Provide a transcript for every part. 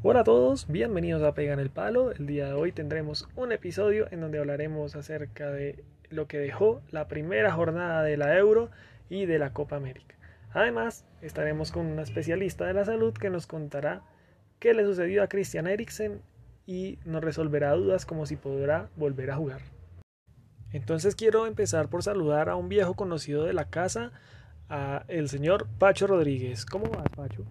Hola a todos, bienvenidos a Pegan el Palo. El día de hoy tendremos un episodio en donde hablaremos acerca de lo que dejó la primera jornada de la Euro y de la Copa América. Además, estaremos con una especialista de la salud que nos contará qué le sucedió a Christian Eriksen y nos resolverá dudas como si podrá volver a jugar. Entonces quiero empezar por saludar a un viejo conocido de la casa, a el señor Pacho Rodríguez. ¿Cómo vas, Pacho?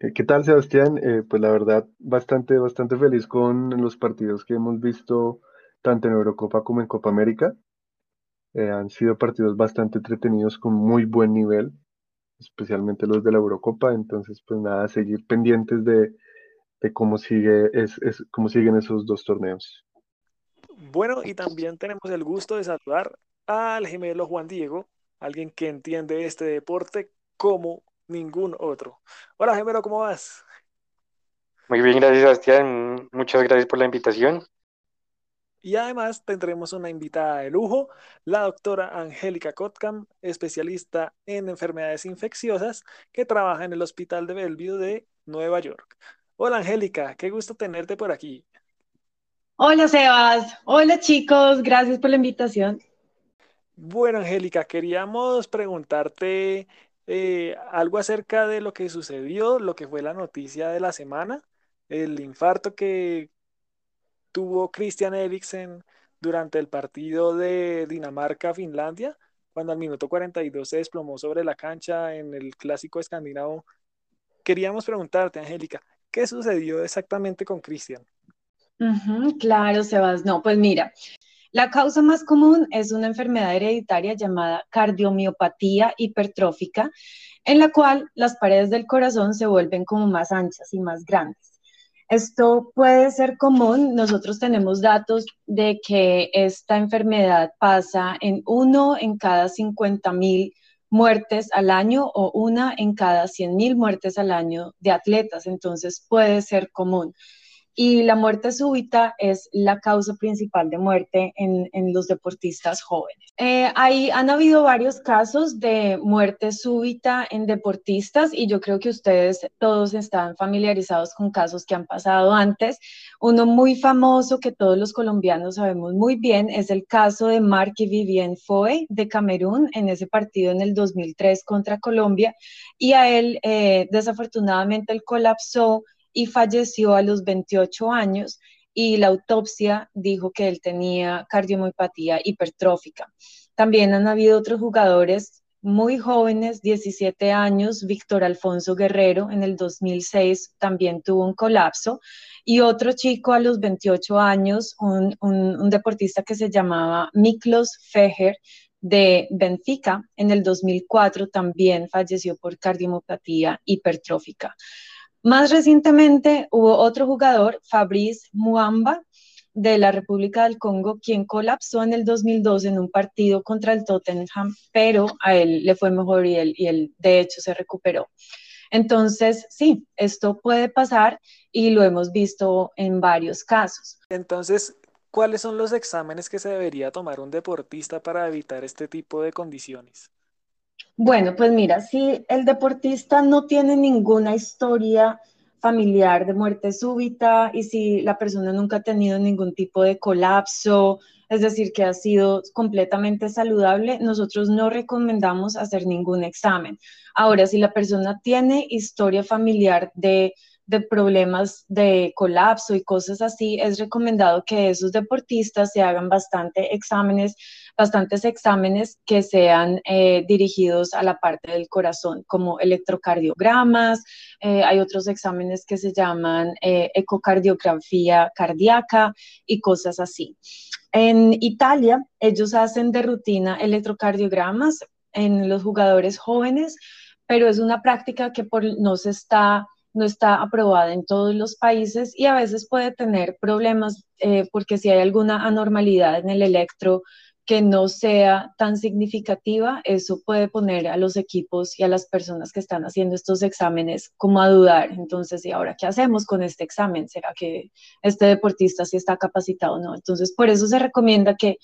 Eh, ¿Qué tal, Sebastián? Eh, pues la verdad, bastante, bastante feliz con los partidos que hemos visto tanto en Eurocopa como en Copa América. Eh, han sido partidos bastante entretenidos con muy buen nivel, especialmente los de la Eurocopa. Entonces, pues nada, seguir pendientes de, cómo, sigue, cómo siguen esos dos torneos. Bueno, y también tenemos el gusto de saludar al gemelo Juan Diego, alguien que entiende este deporte como ningún otro. Hola gemelo, ¿cómo vas? Muy bien, gracias Sebastián. Muchas gracias por la invitación. Y además tendremos una invitada de lujo, la doctora Angélica Kotkam, especialista en enfermedades infecciosas, que trabaja en el Hospital de Bellevue de Nueva York. Hola Angélica, qué gusto tenerte por aquí. Hola Sebas, hola chicos, gracias por la invitación. Bueno Angélica, queríamos preguntarte eh, algo acerca de lo que sucedió, lo que fue la noticia de la semana, el infarto que tuvo Christian Eriksen durante el partido de Dinamarca-Finlandia, cuando al minuto 42 se desplomó sobre la cancha en el clásico escandinavo. Queríamos preguntarte, Angélica, ¿qué sucedió exactamente con Christian? claro, Sebas. No, pues mira, la causa más común es una enfermedad hereditaria llamada cardiomiopatía hipertrófica, en la cual las paredes del corazón se vuelven como más anchas y más grandes. Esto puede ser común. Nosotros tenemos datos de que esta enfermedad pasa en uno en cada 50 mil muertes al año o una en cada 100 mil muertes al año de atletas. Entonces puede ser común y la muerte súbita es la causa principal de muerte en, los deportistas jóvenes. Eh, han habido varios casos de muerte súbita en deportistas y yo creo que ustedes todos están familiarizados con casos que han pasado antes. Uno muy famoso que todos los colombianos sabemos muy bien es el caso de Marc Vivien Foy de Camerún en ese partido en el 2003 contra Colombia y a él eh, desafortunadamente él colapsó y falleció a los 28 años y la autopsia dijo que él tenía cardiomiopatía hipertrófica. También han habido otros jugadores muy jóvenes, 17 años, Víctor Alfonso Guerrero en el 2006 también tuvo un colapso y otro chico a los 28 años, un, deportista que se llamaba Miklos Fejer de Benfica en el 2004 también falleció por cardiomiopatía hipertrófica. Más recientemente hubo otro jugador, Fabrice Muamba, de la República del Congo, quien colapsó en el 2002 en un partido contra el Tottenham, pero a él le fue mejor y él, y él de hecho se recuperó. Entonces, sí, esto puede pasar y lo hemos visto en varios casos. Entonces, ¿cuáles son los exámenes que se debería tomar un deportista para evitar este tipo de condiciones? Bueno, pues mira, si el deportista no tiene ninguna historia familiar de muerte súbita y si la persona nunca ha tenido ningún tipo de colapso, es decir, que ha sido completamente saludable, nosotros no recomendamos hacer ningún examen. Ahora, si la persona tiene historia familiar de de problemas de colapso y cosas así, es recomendado que esos deportistas se hagan bastante exámenes, bastantes exámenes que sean eh, dirigidos a la parte del corazón, como electrocardiogramas, eh, hay otros exámenes que se llaman eh, ecocardiografía cardíaca y cosas así. En Italia, ellos hacen de rutina electrocardiogramas en los jugadores jóvenes, pero es una práctica que por, no se está no está aprobada en todos los países y a veces puede tener problemas eh, porque si hay alguna anormalidad en el electro que no sea tan significativa, eso puede poner a los equipos y a las personas que están haciendo estos exámenes como a dudar. Entonces, ¿y ahora qué hacemos con este examen? ¿Será que este deportista sí está capacitado o no? Entonces, por eso se recomienda que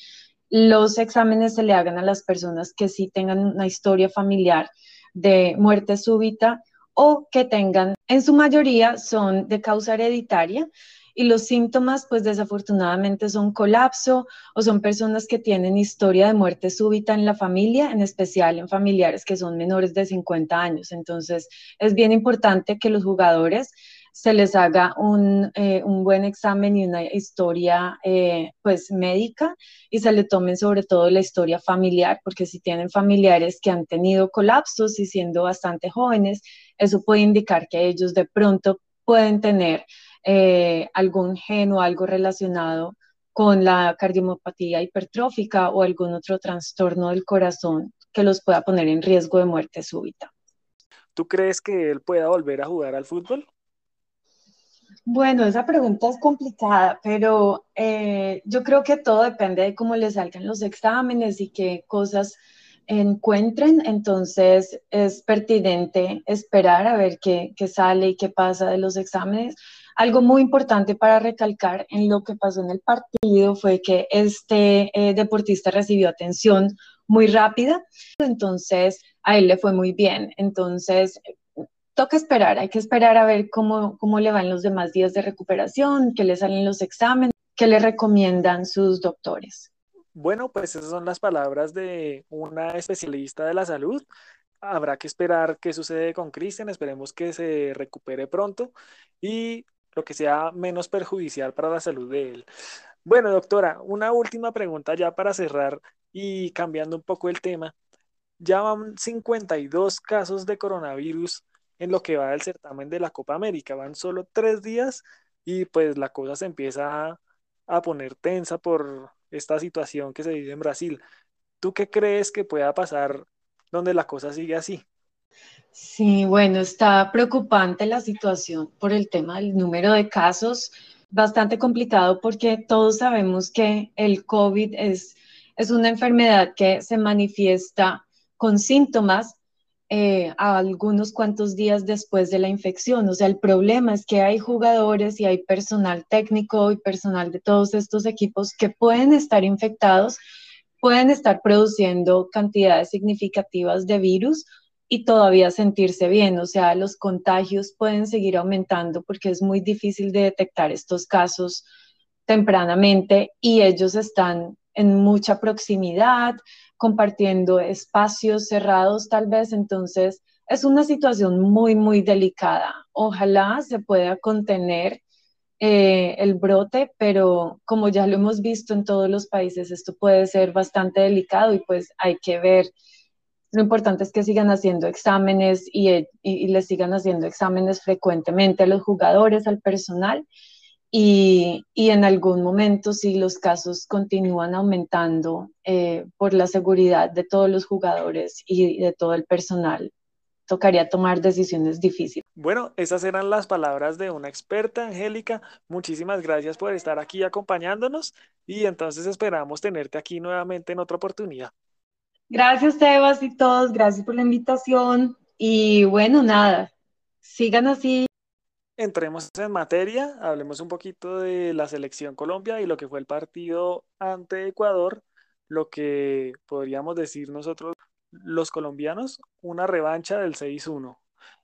los exámenes se le hagan a las personas que sí tengan una historia familiar de muerte súbita o que tengan, en su mayoría son de causa hereditaria y los síntomas, pues desafortunadamente son colapso o son personas que tienen historia de muerte súbita en la familia, en especial en familiares que son menores de 50 años. Entonces, es bien importante que los jugadores se les haga un, eh, un buen examen y una historia eh, pues médica y se le tomen sobre todo la historia familiar, porque si tienen familiares que han tenido colapsos y siendo bastante jóvenes, eso puede indicar que ellos de pronto pueden tener eh, algún gen o algo relacionado con la cardiomopatía hipertrófica o algún otro trastorno del corazón que los pueda poner en riesgo de muerte súbita. ¿Tú crees que él pueda volver a jugar al fútbol? Bueno, esa pregunta es complicada, pero eh, yo creo que todo depende de cómo le salgan los exámenes y qué cosas encuentren. Entonces es pertinente esperar a ver qué, sale y qué pasa de los exámenes algo muy importante para recalcar en lo que pasó en el partido fue que este eh, deportista recibió atención muy rápida, entonces a él le fue muy bien. Entonces, toca esperar, hay que esperar a ver cómo, cómo le van los demás días de recuperación, qué le salen los exámenes, qué le recomiendan sus doctores. Bueno, pues esas son las palabras de una especialista de la salud. Habrá que esperar qué sucede con Cristian, esperemos que se recupere pronto y lo que sea menos perjudicial para la salud de él. Bueno, doctora, una última pregunta ya para cerrar y cambiando un poco el tema. Ya van 52 casos de coronavirus en lo que va del certamen de la Copa América. Van solo tres días y pues la cosa se empieza a, poner tensa por esta situación que se vive en Brasil. ¿Tú qué crees que pueda pasar donde la cosa sigue así? Sí, bueno, está preocupante la situación por el tema del número de casos, bastante complicado porque todos sabemos que el COVID es, es una enfermedad que se manifiesta con síntomas eh, a algunos cuantos días después de la infección. O sea, el problema es que hay jugadores y hay personal técnico y personal de todos estos equipos que pueden estar infectados, pueden estar produciendo cantidades significativas de virus y todavía sentirse bien. O sea, los contagios pueden seguir aumentando porque es muy difícil de detectar estos casos tempranamente y ellos están en mucha proximidad, compartiendo espacios cerrados tal vez. Entonces, es una situación muy, muy delicada. Ojalá se pueda contener eh, el brote, pero como ya lo hemos visto en todos los países, esto puede ser bastante delicado y pues hay que ver lo importante es que sigan haciendo exámenes y, y, les sigan haciendo exámenes frecuentemente a los jugadores, al personal. Y, y en algún momento, si los casos continúan aumentando eh, por la seguridad de todos los jugadores y de todo el personal, tocaría tomar decisiones difíciles. Bueno, esas eran las palabras de una experta, Angélica. Muchísimas gracias por estar aquí acompañándonos y entonces esperamos tenerte aquí nuevamente en otra oportunidad. Gracias, Tebas y todos. Gracias por la invitación. Y bueno, nada, sigan así. Entremos en materia, hablemos un poquito de la selección Colombia y lo que fue el partido ante Ecuador, lo que podríamos decir nosotros los colombianos, una revancha del 6-1.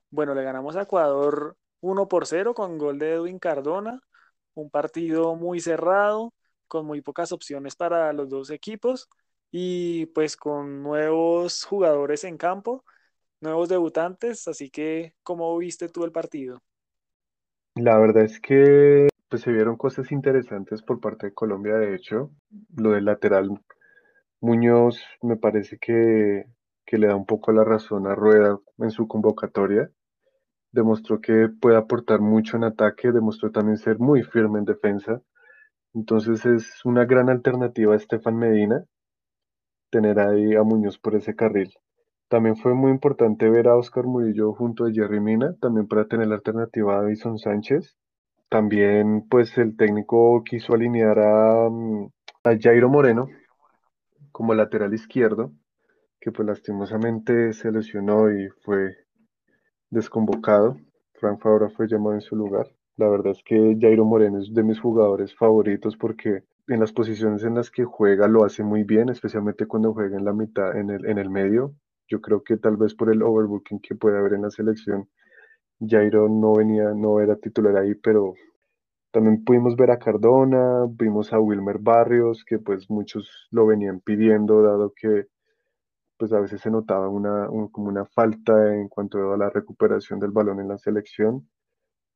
Bueno, le ganamos a Ecuador 1 por 0 con gol de Edwin Cardona, un partido muy cerrado, con muy pocas opciones para los dos equipos y pues con nuevos jugadores en campo, nuevos debutantes, así que ¿cómo viste tú el partido? La verdad es que pues se vieron cosas interesantes por parte de Colombia, de hecho, lo del lateral Muñoz me parece que, que le da un poco la razón a Rueda en su convocatoria. Demostró que puede aportar mucho en ataque, demostró también ser muy firme en defensa. Entonces es una gran alternativa a Estefan Medina tener ahí a Muñoz por ese carril. También fue muy importante ver a Oscar Murillo junto a Jerry Mina, también para tener la alternativa a Davison Sánchez. También pues el técnico quiso alinear a, mm, a Jairo Moreno como lateral izquierdo, que pues lastimosamente se lesionó y fue desconvocado. Frank Fabra fue llamado en su lugar. La verdad es que Jairo Moreno es de mis jugadores favoritos porque en las posiciones en las que juega lo hace muy bien, especialmente cuando juega en la mitad, en el, en el medio. Yo creo que tal vez por el overbooking que puede haber en la selección, Jairo no venía, no era titular ahí, pero también pudimos ver a Cardona, vimos a Wilmer Barrios, que pues muchos lo venían pidiendo, dado que pues a veces se notaba una, como una falta en cuanto a la recuperación del balón en la selección.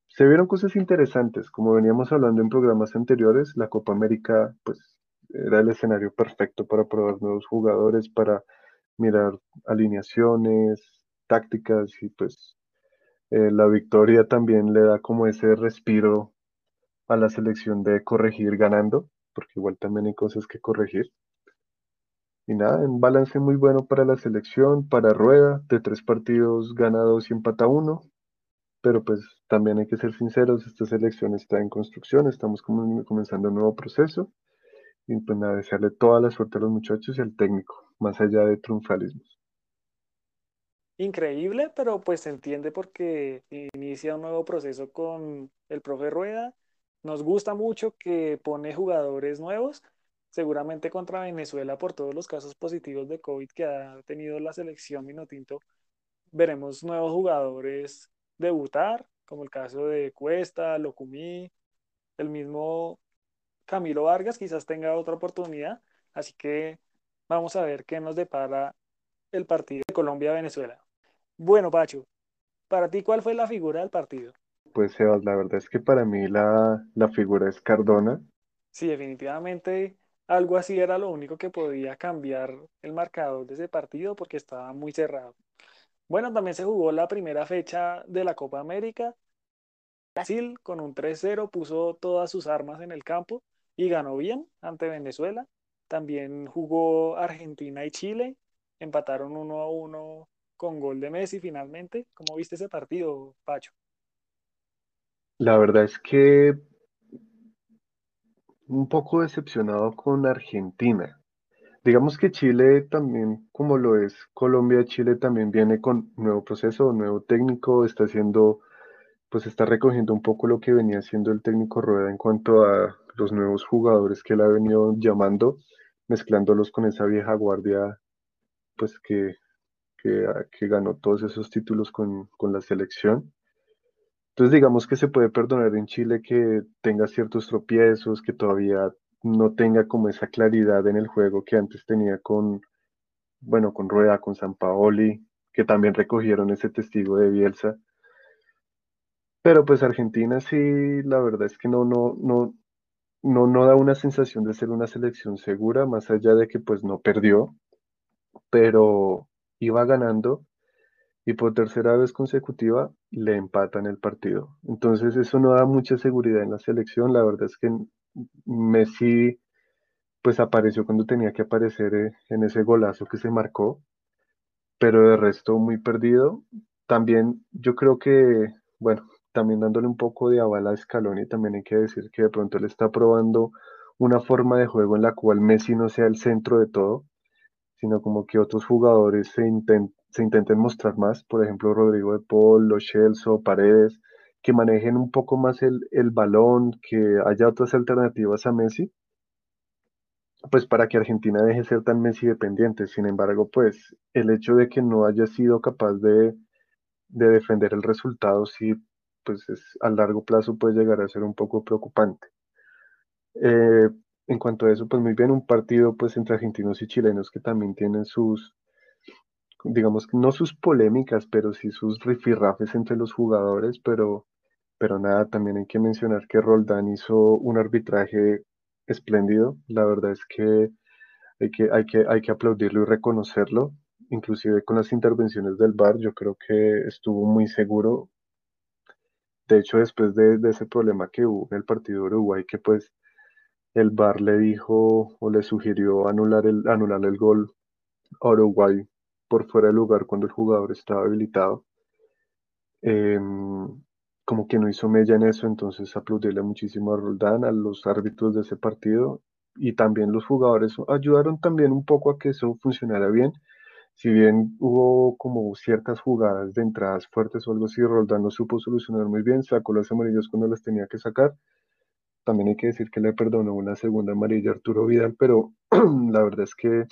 Se vieron cosas interesantes, como veníamos hablando en programas anteriores, la Copa América pues era el escenario perfecto para probar nuevos jugadores, para mirar alineaciones, tácticas y pues eh, la victoria también le da como ese respiro a la selección de corregir ganando, porque igual también hay cosas que corregir. Y nada, un balance muy bueno para la selección, para Rueda, de tres partidos ganados y empata uno. Pero pues también hay que ser sinceros, esta selección está en construcción, estamos comenzando un nuevo proceso. Y pues toda la suerte a los muchachos y al técnico, más allá de triunfalismos. Increíble, pero pues se entiende porque inicia un nuevo proceso con el profe Rueda. Nos gusta mucho que pone jugadores nuevos, seguramente contra Venezuela por todos los casos positivos de COVID que ha tenido la selección Minotinto. Veremos nuevos jugadores debutar, como el caso de Cuesta, Locumí, el mismo Camilo Vargas quizás tenga otra oportunidad. Así que vamos a ver qué nos depara el partido de Colombia-Venezuela. Bueno, Pacho, para ti, ¿cuál fue la figura del partido? Pues Sebas, la verdad es que para mí la, la figura es Cardona. Sí, definitivamente algo así era lo único que podía cambiar el marcador de ese partido porque estaba muy cerrado. Bueno, también se jugó la primera fecha de la Copa América. Brasil con un 3-0 puso todas sus armas en el campo y ganó bien ante Venezuela. También jugó Argentina y Chile, empataron 1 a 1 con gol de Messi finalmente. ¿Cómo viste ese partido, Pacho? La verdad es que un poco decepcionado con Argentina. Digamos que Chile también, como lo es Colombia, Chile también viene con nuevo proceso, nuevo técnico, está haciendo, pues está recogiendo un poco lo que venía haciendo el técnico Rueda en cuanto a los nuevos jugadores que él ha venido llamando, mezclándolos con esa vieja guardia, pues que, que, ganó todos esos títulos con, con la selección. Entonces digamos que se puede perdonar en Chile que tenga ciertos tropiezos, que todavía no tenga como esa claridad en el juego que antes tenía con, bueno, con Rueda, con San Paoli, que también recogieron ese testigo de Bielsa. Pero pues Argentina sí, la verdad es que no, no, no, no, no da una sensación de ser una selección segura, más allá de que pues no perdió, pero iba ganando y por tercera vez consecutiva le empatan el partido. Entonces eso no da mucha seguridad en la selección. La verdad es que Messi pues apareció cuando tenía que aparecer eh, en ese golazo que se marcó, pero de resto muy perdido. También yo creo que, bueno, también dándole un poco de aval a Scaloni, también hay que decir que de pronto él está probando una forma de juego en la cual Messi no sea el centro de todo, sino como que otros jugadores se, intenten mostrar más, por ejemplo Rodrigo de Paul, Celso, Paredes, que manejen un poco más el, el balón, que haya otras alternativas a Messi, pues para que Argentina deje de ser tan Messi dependiente. Sin embargo, pues el hecho de que no haya sido capaz de, de defender el resultado sí pues es, a largo plazo puede llegar a ser un poco preocupante. Eh, en cuanto a eso, pues muy bien, un partido pues entre argentinos y chilenos que también tienen sus, digamos, no sus polémicas, pero sí sus rifirrafes entre los jugadores, pero, pero nada, también hay que mencionar que Roldán hizo un arbitraje espléndido, la verdad es que hay que, hay que, hay que aplaudirlo y reconocerlo, inclusive con las intervenciones del VAR, yo creo que estuvo muy seguro, de hecho, después de, ese problema que hubo en el partido de Uruguay, que pues el VAR le dijo o le sugirió anular el, anular el gol a Uruguay por fuera del lugar cuando el jugador estaba habilitado. Em, como que no hizo mella en eso, entonces aplaudirle muchísimo a Roldán, a los árbitros de ese partido y también los jugadores ayudaron también un poco a que eso funcionara bien si bien hubo como ciertas jugadas de entradas fuertes o algo así, Roldán no supo solucionar muy bien, sacó las amarillas cuando las tenía que sacar. También hay que decir que le perdonó una segunda amarilla a Arturo Vidal, pero la verdad es que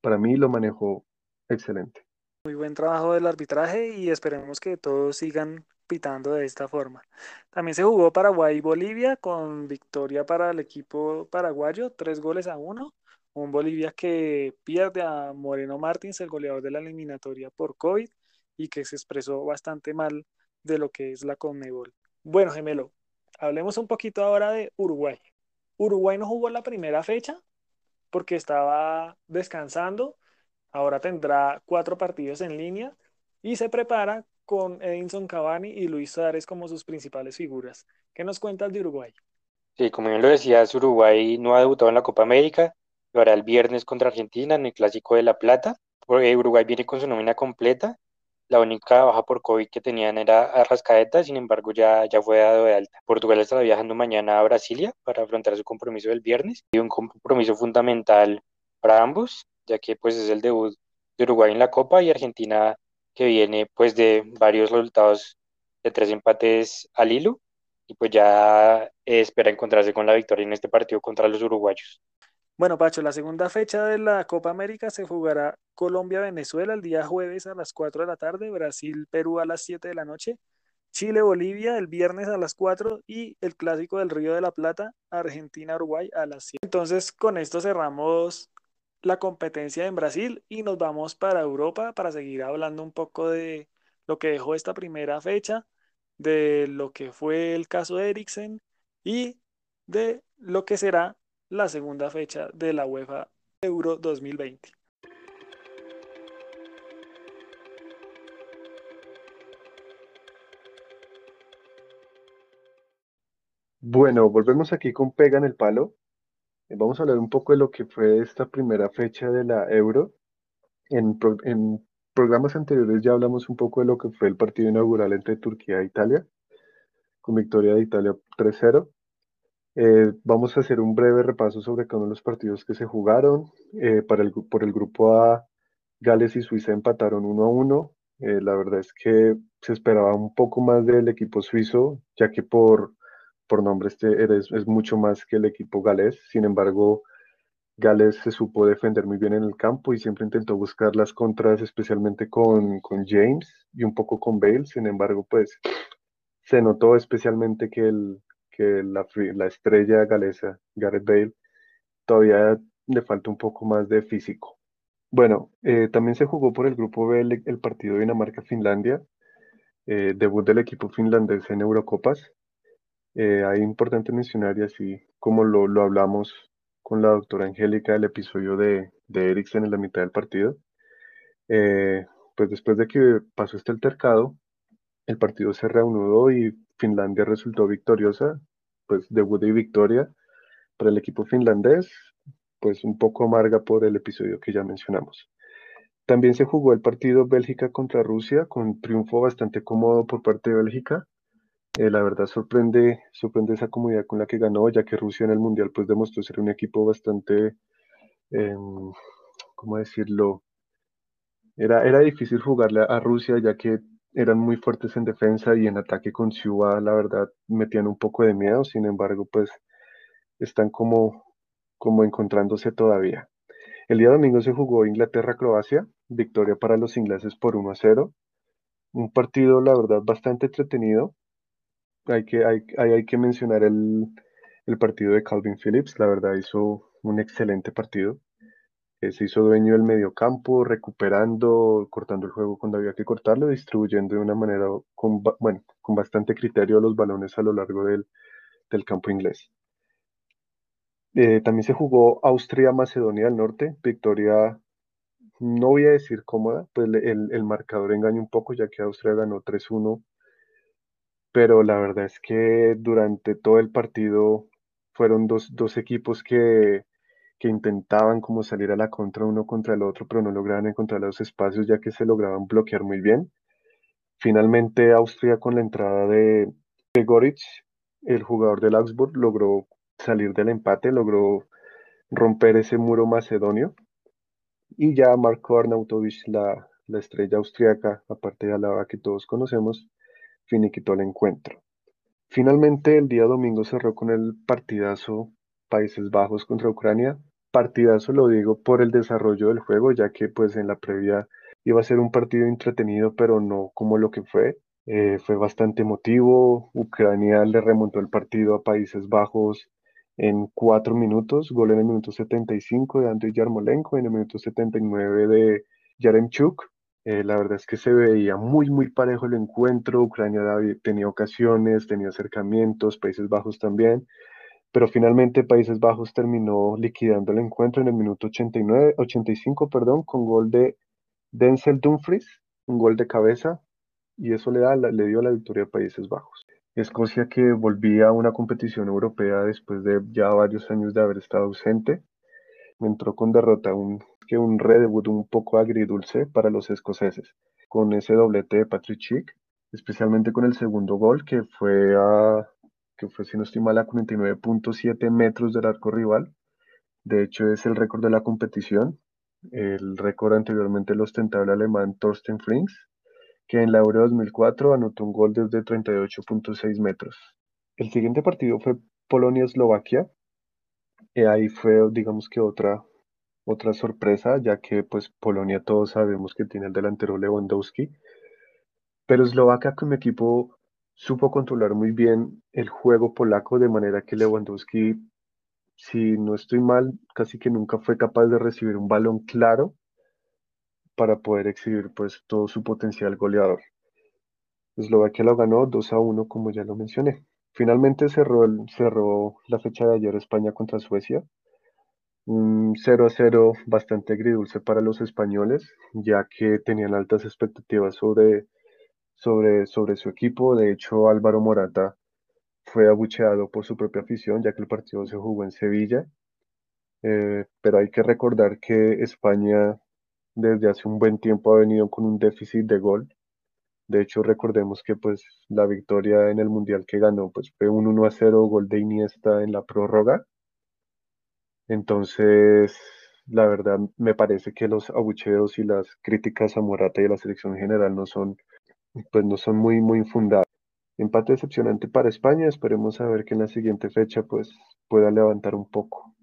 para mí lo manejó excelente. Muy buen trabajo del arbitraje y esperemos que todos sigan pitando de esta forma. También se jugó Paraguay y Bolivia con victoria para el equipo paraguayo, tres goles a uno. Un Bolivia que pierde a Moreno Martins, el goleador de la eliminatoria por COVID, y que se expresó bastante mal de lo que es la Conmebol. Bueno, gemelo, hablemos un poquito ahora de Uruguay. Uruguay no jugó la primera fecha porque estaba descansando. Ahora tendrá cuatro partidos en línea y se prepara con Edinson Cavani y Luis Suárez como sus principales figuras. ¿Qué nos cuentas de Uruguay? Sí, como bien lo decías, Uruguay no ha debutado en la Copa América, lo hará el viernes contra Argentina en el Clásico de La Plata. Uruguay viene con su nómina completa. La única baja por COVID que tenían era Arrascaeta, sin embargo ya, ya fue dado de alta. Portugal estará viajando mañana a Brasilia para afrontar su compromiso del viernes y un compromiso fundamental para ambos, ya que pues es el debut de Uruguay en la Copa y Argentina que viene pues de varios resultados de tres empates al hilo y pues ya espera encontrarse con la victoria en este partido contra los uruguayos. Bueno, Pacho, la segunda fecha de la Copa América se jugará Colombia-Venezuela el día jueves a las 4 de la tarde, Brasil-Perú a las 7 de la noche, Chile-Bolivia el viernes a las 4 y el Clásico del Río de la Plata, Argentina-Uruguay a las 7. Entonces, con esto cerramos la competencia en Brasil y nos vamos para Europa para seguir hablando un poco de lo que dejó esta primera fecha, de lo que fue el caso de Eriksen y de lo que será la segunda fecha de la UEFA Euro 2020. Bueno, volvemos aquí con Pega en el Palo. Eh, vamos a hablar un poco de lo que fue esta primera fecha de la Euro. En, programas anteriores ya hablamos un poco de lo que fue el partido inaugural entre Turquía e Italia, con victoria de Italia 3-0. Eh, vamos a hacer un breve repaso sobre cada uno de los partidos que se jugaron. Eh, para el, por el grupo A, Gales y Suiza empataron 1 1. la verdad es que se esperaba un poco más del equipo suizo, ya que por por nombre este es mucho más que el equipo galés. Sin embargo, Gales se supo defender muy bien en el campo y siempre intentó buscar las contras, especialmente con, con James y un poco con Bale. Sin embargo, pues se notó especialmente que, el, que la, la estrella galesa, Gareth Bale, todavía le falta un poco más de físico. Bueno, eh, también se jugó por el grupo B el, partido Dinamarca-Finlandia, eh, debut del equipo finlandés en Eurocopas. Eh, hay importante mencionar, y así como lo, lo, hablamos con la doctora Angélica del episodio de, de Eriksen en la mitad del partido, pues después de que pasó este altercado, el partido se reanudó y Finlandia resultó victoriosa, pues debut y victoria para el equipo finlandés, pues un poco amarga por el episodio que ya mencionamos. También se jugó el partido Bélgica contra Rusia con triunfo bastante cómodo por parte de Bélgica. Eh, la verdad sorprende, sorprende esa comunidad con la que ganó, ya que Rusia en el Mundial pues demostró ser un equipo bastante, em, ¿cómo decirlo? Era, era difícil jugarle a Rusia, ya que eran muy fuertes en defensa y en ataque con Ciudad, la verdad, metían un poco de miedo, sin embargo, pues están como, como encontrándose todavía. El día domingo se jugó Inglaterra-Croacia, victoria para los ingleses por 1 a 0. Un partido, la verdad, bastante entretenido hay que, hay, hay, que mencionar el, partido de Calvin Phillips. La verdad hizo un excelente partido. Eh, se hizo dueño del mediocampo, recuperando, cortando el juego cuando había que cortarlo, distribuyendo de una manera con, bueno, con bastante criterio los balones a lo largo del, campo inglés. Eh, también se jugó Austria-Macedonia del Norte, victoria, no voy a decir cómoda, pues el, el marcador engaña un poco, ya que Austria ganó 3-1 pero la verdad es que durante todo el partido fueron dos, equipos que, intentaban como salir a la contra uno contra el otro, pero no lograban encontrar los espacios ya que se lograban bloquear muy bien. Finalmente Austria con la entrada de, de el jugador del Augsburg, logró salir del empate, logró romper ese muro macedonio y ya Marco Arnautovic, la, la estrella austriaca, aparte de la que todos conocemos, finiquitó el encuentro. Finalmente, el día domingo cerró con el partidazo Países Bajos contra Ucrania. Partidazo lo digo por el desarrollo del juego, ya que pues en la previa iba a ser un partido entretenido, pero no como lo que fue. Eh, fue bastante emotivo. Ucrania le remontó el partido a Países Bajos en cuatro minutos. Gol en el minuto 75 de Andriy Yarmolenko, en el minuto 79 de Yaremchuk. Eh, la verdad es que se veía muy, muy parejo el encuentro. Ucrania tenía ocasiones, tenía acercamientos, Países Bajos también. Pero finalmente Países Bajos terminó liquidando el encuentro en el minuto 89, 85 perdón, con gol de Denzel Dumfries, un gol de cabeza, y eso le, da, le dio la victoria a Países Bajos. Escocia que volvía a una competición europea después de ya varios años de haber estado ausente, entró con derrota, un, que un redebut un poco agridulce para los escoceses, con ese doblete de Patrick Chick, especialmente con el segundo gol que fue a, que fue si no estoy mal a 49.7 metros del arco rival. De hecho es el récord de la competición. El récord anteriormente lo ostentaba el alemán Thorsten Frings que en la Euro 2004 anotó un gol desde 38.6 metros. El siguiente partido fue Polonia-Eslovaquia. Ahí fue, digamos que otra, otra sorpresa, ya que pues Polonia todos sabemos que tiene el delantero Lewandowski. Pero Eslovaquia como equipo supo controlar muy bien el juego polaco de manera que Lewandowski, si no estoy mal, casi que nunca fue capaz de recibir un balón claro para poder exhibir pues todo su potencial goleador. Eslovaquia lo ganó 2 a 1 como ya lo mencioné. Finalmente cerró, cerró la fecha de ayer España contra Suecia. Un 0 a 0 bastante agridulce para los españoles, ya que tenían altas expectativas sobre, sobre, sobre su equipo. De hecho, Álvaro Morata fue abucheado por su propia afición, ya que el partido se jugó en Sevilla. Eh, pero hay que recordar que España desde hace un buen tiempo ha venido con un déficit de gol. De hecho, recordemos que pues la victoria en el Mundial que ganó pues fue un 1 a 0 gol de Iniesta en la prórroga. Entonces, la verdad me parece que los abucheos y las críticas a Morata y a la selección general no son pues no son muy muy fundadas. Empate decepcionante para España, esperemos a ver que en la siguiente fecha pues pueda levantar un poco.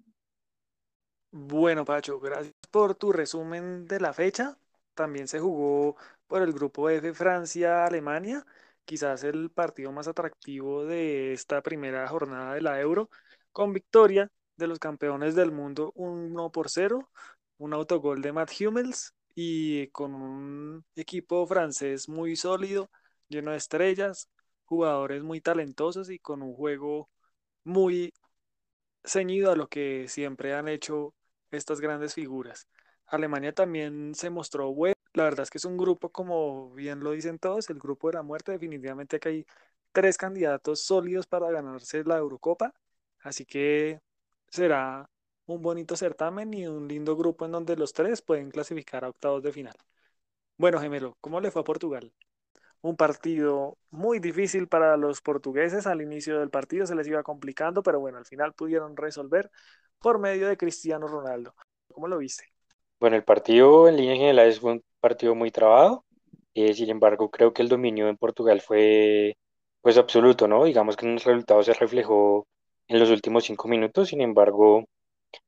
Bueno, Pacho, gracias por tu resumen de la fecha. También se jugó por el grupo F Francia-Alemania, quizás el partido más atractivo de esta primera jornada de la Euro, con victoria de los campeones del mundo 1 por 0, un autogol de Matt Hummels y con un equipo francés muy sólido, lleno de estrellas, jugadores muy talentosos y con un juego muy ceñido a lo que siempre han hecho estas grandes figuras. Alemania también se mostró bueno. La verdad es que es un grupo, como bien lo dicen todos, el grupo de la muerte. Definitivamente que hay tres candidatos sólidos para ganarse la Eurocopa. Así que será un bonito certamen y un lindo grupo en donde los tres pueden clasificar a octavos de final. Bueno, gemelo, ¿cómo le fue a Portugal? Un partido muy difícil para los portugueses. Al inicio del partido se les iba complicando, pero bueno, al final pudieron resolver por medio de Cristiano Ronaldo. ¿Cómo lo viste? Bueno, el partido en línea general es un partido muy trabado. Eh, sin embargo, creo que el dominio en Portugal fue pues absoluto, ¿no? Digamos que el resultado se reflejó en los últimos cinco minutos. Sin embargo,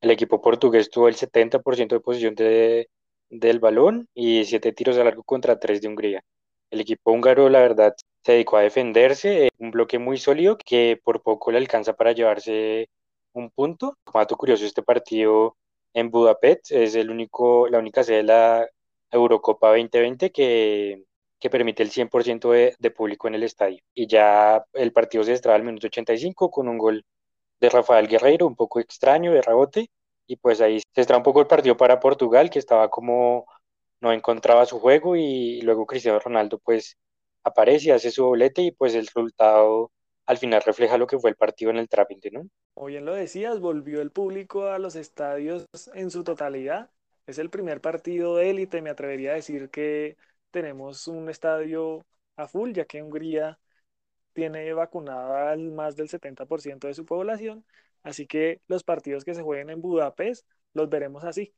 el equipo portugués tuvo el 70% de posición de, del balón y siete tiros a largo contra tres de Hungría. El equipo húngaro, la verdad, se dedicó a defenderse, un bloque muy sólido que por poco le alcanza para llevarse un punto. Como dato curioso, este partido en Budapest es el único, la única sede de la Eurocopa 2020 que, que permite el 100% de, de, público en el estadio. Y ya el partido se estraba al minuto 85 con un gol de Rafael Guerreiro, un poco extraño, de rebote. Y pues ahí se estraba un poco el partido para Portugal, que estaba como no encontraba su juego y luego Cristiano Ronaldo pues aparece, hace su doblete y pues el resultado al final refleja lo que fue el partido en el trámite, ¿no? Bien lo decías, volvió el público a los estadios en su totalidad. Es el primer partido de élite, me atrevería a decir que tenemos un estadio a full, ya que Hungría tiene vacunada al más del 70% de su población, así que los partidos que se jueguen en Budapest los veremos así,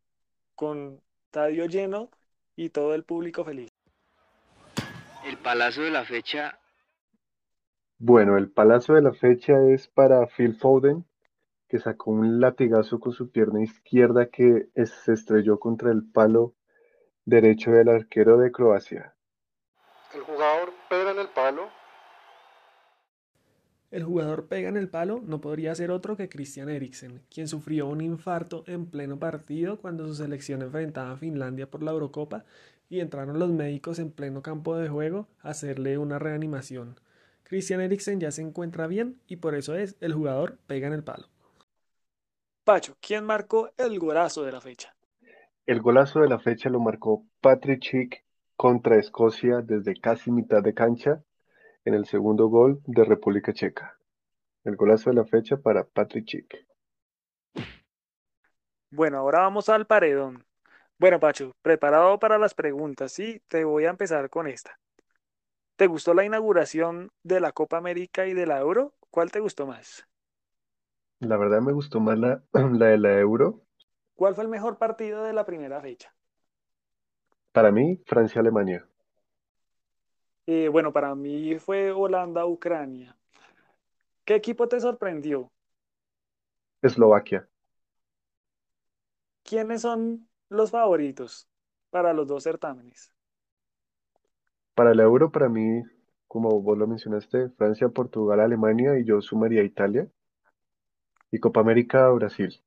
con estadio lleno y todo el público feliz. El palazo de la fecha bueno, el palazo de la fecha es para Phil Foden, que sacó un latigazo con su pierna izquierda que se estrelló contra el palo derecho del arquero de Croacia. El jugador Pedro en el palo. El jugador pega en el palo no podría ser otro que Christian Eriksen, quien sufrió un infarto en pleno partido cuando su selección enfrentaba a Finlandia por la Eurocopa y entraron los médicos en pleno campo de juego a hacerle una reanimación. Christian Eriksen ya se encuentra bien y por eso es el jugador pega en el palo. Pacho, ¿quién marcó el golazo de la fecha? El golazo de la fecha lo marcó Patrick Schick contra Escocia desde casi mitad de cancha en el segundo gol de República Checa. El golazo de la fecha para Patrick Schick. Bueno, ahora vamos al paredón. Bueno, Pacho, preparado para las preguntas, sí, te voy a empezar con esta. ¿Te gustó la inauguración de la Copa América y de la Euro? ¿Cuál te gustó más? La verdad me gustó más la, la de la Euro. ¿Cuál fue el mejor partido de la primera fecha? Para mí, Francia-Alemania. Eh, bueno, para mí fue Holanda-Ucrania. ¿Qué equipo te sorprendió? Eslovaquia. ¿Quiénes son los favoritos para los dos certámenes? Para el Euro, para mí, como vos lo mencionaste, Francia, Portugal, Alemania y yo sumaría Italia. Y Copa América, Brasil.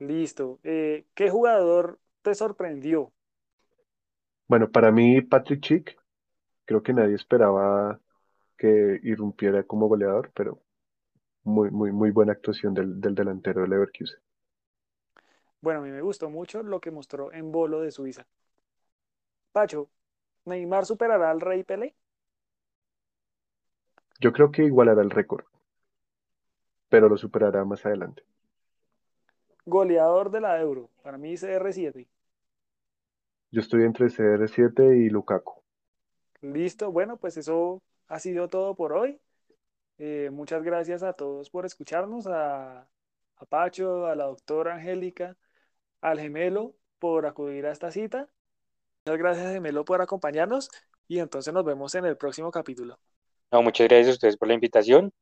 Listo. Eh, ¿qué jugador te sorprendió? Bueno, para mí, Patrick Schick, creo que nadie esperaba que irrumpiera como goleador, pero muy, muy, muy buena actuación del, del delantero del Leverkusen. Bueno, a mí me gustó mucho lo que mostró en Bolo de Suiza. Pacho, ¿Neymar superará al Rey Pelé? Yo creo que igualará el récord, pero lo superará más adelante. Goleador de la Euro, para mí CR7. Yo estoy entre CR7 y Lukaku. Listo, bueno, pues eso ha sido todo por hoy. Eh, muchas gracias a todos por escucharnos, a, a Pacho, a la doctora Angélica, al gemelo por acudir a esta cita. Muchas gracias, gemelo, por acompañarnos y entonces nos vemos en el próximo capítulo. No, muchas gracias a ustedes por la invitación.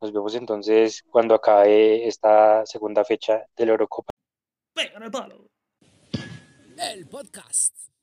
Nos vemos entonces cuando acabe esta segunda fecha de la Eurocopa. Pega en el palo. El podcast.